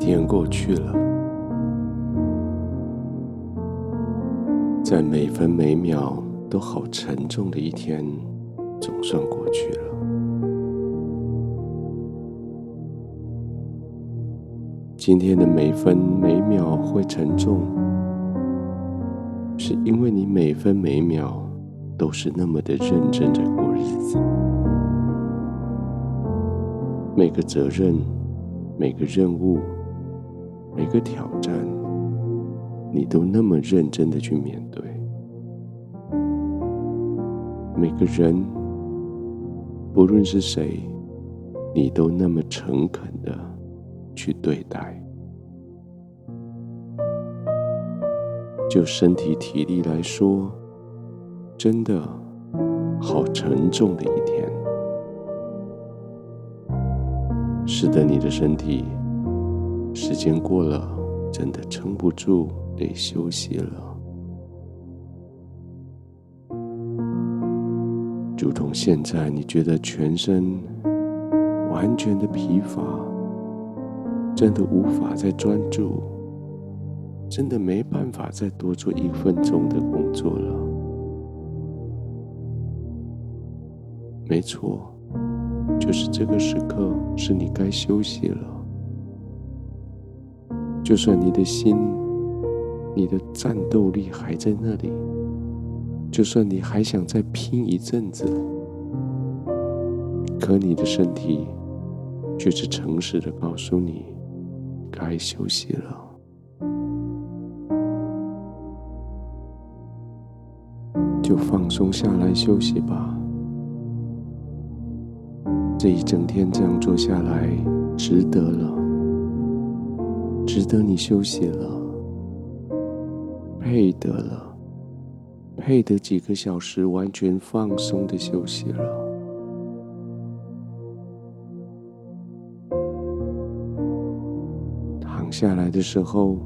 天过去了，在每分每秒都好沉重的一天，总算过去了。今天的每分每秒会沉重，是因为你每分每秒都是那么的认真在过日子，每个责任，每个任务。每个挑战，你都那么认真的去面对；每个人，不论是谁，你都那么诚恳的去对待。就身体体力来说，真的好沉重的一天。使得，你的身体。时间过了，真的撑不住，得休息了。如同现在，你觉得全身完全的疲乏，真的无法再专注，真的没办法再多做一分钟的工作了。没错，就是这个时刻，是你该休息了。就算你的心、你的战斗力还在那里，就算你还想再拼一阵子，可你的身体却是诚实的告诉你，该休息了，就放松下来休息吧。这一整天这样做下来，值得了。值得你休息了，配得了，配得几个小时完全放松的休息了。躺下来的时候，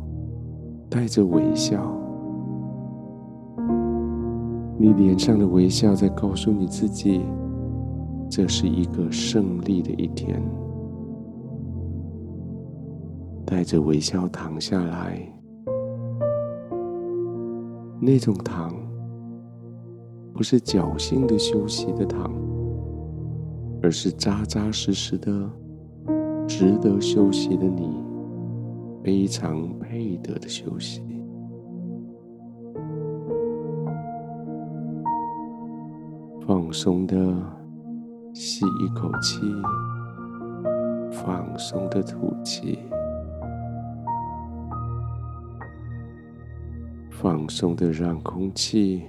带着微笑，你脸上的微笑在告诉你自己，这是一个胜利的一天。带着微笑躺下来，那种躺，不是侥幸的休息的躺，而是扎扎实实的、值得休息的你，非常配得的休息。放松的吸一口气，放松的吐气。放松的让空气，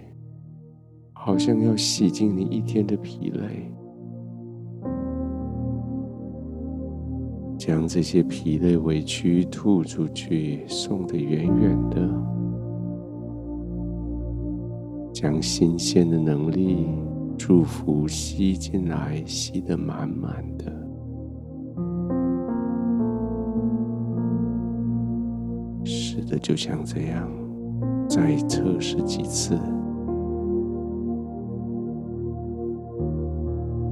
好像要洗净你一天的疲累，将这些疲累委屈吐出去，送得远远的，将新鲜的能力、祝福吸进来，吸得满满的。是的，就像这样。再测试几次，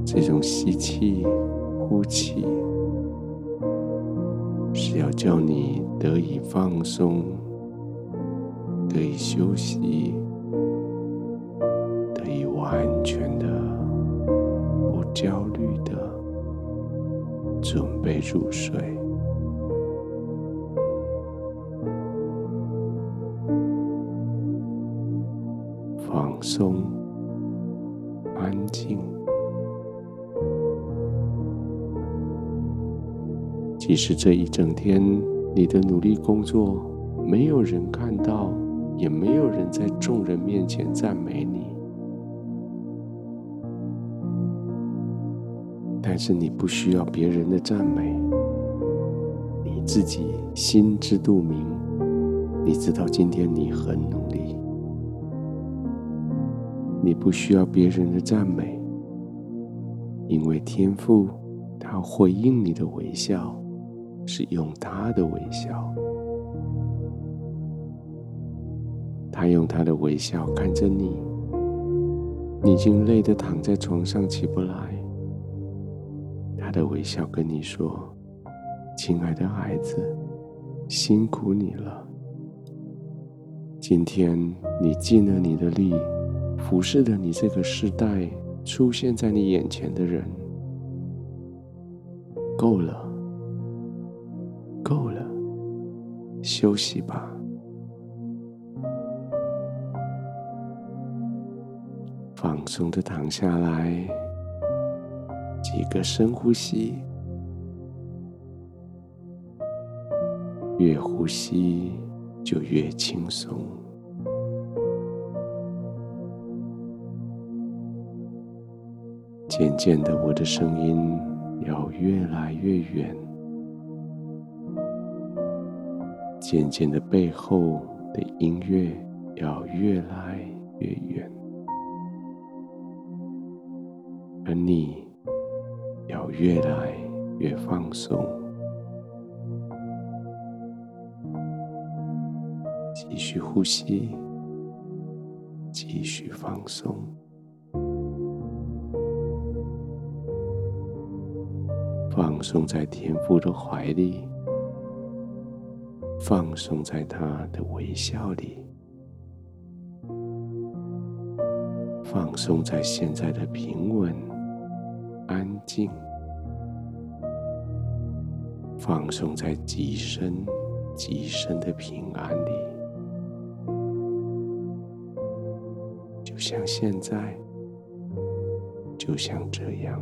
这种吸气、呼气，是要叫你得以放松、得以休息、得以完全的、不焦虑的准备入睡。松，安静。即使这一整天你的努力工作没有人看到，也没有人在众人面前赞美你，但是你不需要别人的赞美，你自己心知肚明，你知道今天你很努力。你不需要别人的赞美，因为天赋他回应你的微笑，是用他的微笑，他用他的微笑看着你，你已经累得躺在床上起不来，他的微笑跟你说：“亲爱的孩子，辛苦你了。今天你尽了你的力，服侍的你这个时代出现在你眼前的人，够了，够了，休息吧。放松的躺下来，几个深呼吸，越呼吸就越轻松。渐渐的，我的声音要越来越远，渐渐的，背后的音乐要越来越远。而你要越来越放松，继续呼吸，继续放松，放松在天父的怀里，放松在他的微笑里。放松在现在的平稳、安静，放松在极深、极深的平安里，就像现在，就像这样，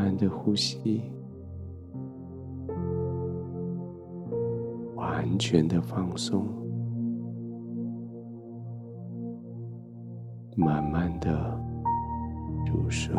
慢的呼吸。完全的放松，慢慢的入睡。